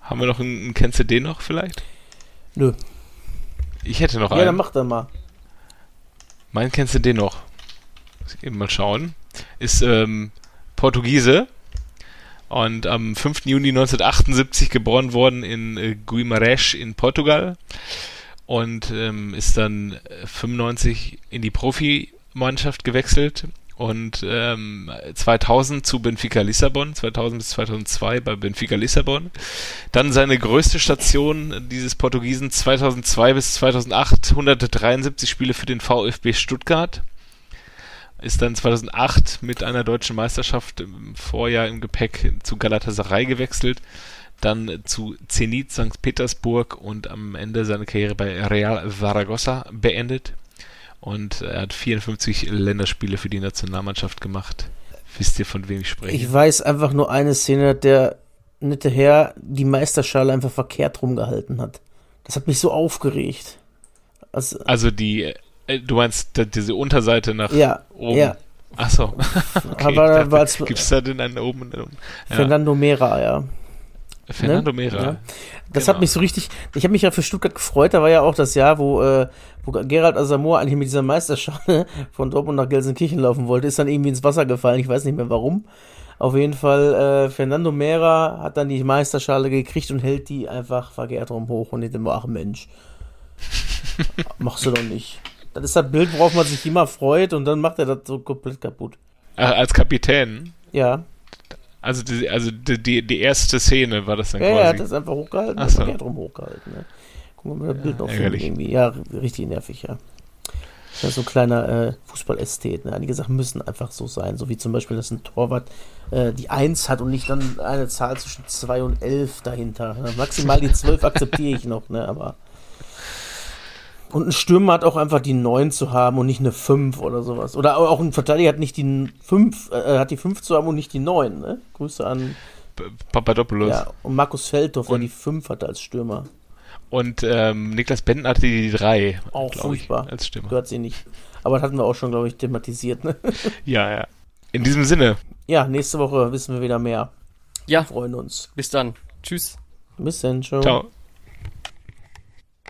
Speaker 1: Haben wir noch einen, einen Kennst du den noch vielleicht?
Speaker 2: Nö.
Speaker 1: Ich hätte noch
Speaker 2: Ja, dann
Speaker 1: einen.
Speaker 2: mach dann mal.
Speaker 1: Mein kennst du den noch? Muss ich eben mal schauen. Ist ähm, Portugiese und am 5. Juni 1978 geboren worden in äh, Guimarães in Portugal und ähm, ist dann äh, 95 in die Profimannschaft gewechselt und ähm, 2000 zu Benfica Lissabon, 2000 bis 2002 bei Benfica Lissabon. Dann seine größte Station dieses Portugiesen 2002 bis 2008, 173 Spiele für den VfB Stuttgart. Ist dann 2008 mit einer deutschen Meisterschaft im Vorjahr im Gepäck zu Galatasaray gewechselt. Dann zu Zenit St. Petersburg und am Ende seine Karriere bei Real Zaragoza beendet. Und er hat 54 Länderspiele für die Nationalmannschaft gemacht. Wisst ihr, von wem ich spreche?
Speaker 2: Ich weiß einfach nur eine Szene, der nette Herr die Meisterschale einfach verkehrt rumgehalten hat. Das hat mich so aufgeregt. Also,
Speaker 1: also die, äh, du meinst diese Unterseite nach
Speaker 2: ja,
Speaker 1: oben?
Speaker 2: ja.
Speaker 1: Achso.
Speaker 2: Als
Speaker 1: Gibt es da denn einen oben und einen unten? Ja.
Speaker 2: Fernando Mera, ja.
Speaker 1: Fernando
Speaker 2: ne?
Speaker 1: Mera.
Speaker 2: Ja. Das
Speaker 1: Genau.
Speaker 2: hat mich so richtig. Ich habe mich ja für Stuttgart gefreut. Da war ja auch das Jahr, wo, äh, wo Gerald Asamoah eigentlich mit dieser Meisterschale von Dortmund nach Gelsenkirchen laufen wollte. Ist dann irgendwie ins Wasser gefallen. Ich weiß nicht mehr warum. Auf jeden Fall, äh, Fernando Mera hat dann die Meisterschale gekriegt und hält die einfach verkehrt rum hoch und ich denke, ach Mensch, machst du doch nicht. Das ist das Bild, worauf man sich immer freut und dann macht er das so komplett kaputt.
Speaker 1: Ach, als Kapitän.
Speaker 2: Ja,
Speaker 1: Also die, also die, die, die erste Szene war das dann
Speaker 2: ja, er hat
Speaker 1: quasi.
Speaker 2: das einfach hochgehalten
Speaker 1: Ach so.
Speaker 2: verkehrt rum hochgehalten. Ne? Gucken wir mal das Bild noch finden irgendwie. Ja, richtig nervig, ja. Das ist so ein kleiner äh, Fußballästhet. Ne? Einige Sachen müssen einfach so sein. So wie zum Beispiel, dass ein Torwart äh, die 1 hat und nicht dann eine Zahl zwischen 2 und 11 dahinter. Ne? Maximal die 12 akzeptiere ich noch, ne? aber. Und ein Stürmer hat auch einfach die 9 zu haben und nicht eine 5 oder sowas. Oder auch ein Verteidiger hat nicht die 5, äh, hat die 5 zu haben und nicht die 9. Ne? Grüße an
Speaker 1: Papadopoulos.
Speaker 2: ja, und Markus Feldhoff, der die 5 hatte als Stürmer.
Speaker 1: Und ähm, Niklas Benten hatte die drei.
Speaker 2: Auch
Speaker 1: glaub
Speaker 2: furchtbar.
Speaker 1: Ich, als Stimme.
Speaker 2: Gehört sie nicht. Aber das hatten wir auch schon, glaube ich, thematisiert. Ne?
Speaker 1: Ja, ja. In diesem Sinne.
Speaker 2: Ja, nächste Woche wissen wir wieder mehr.
Speaker 3: Ja,
Speaker 2: Freuen uns.
Speaker 3: bis dann. Tschüss.
Speaker 2: Bis dann, ciao.
Speaker 1: Ciao.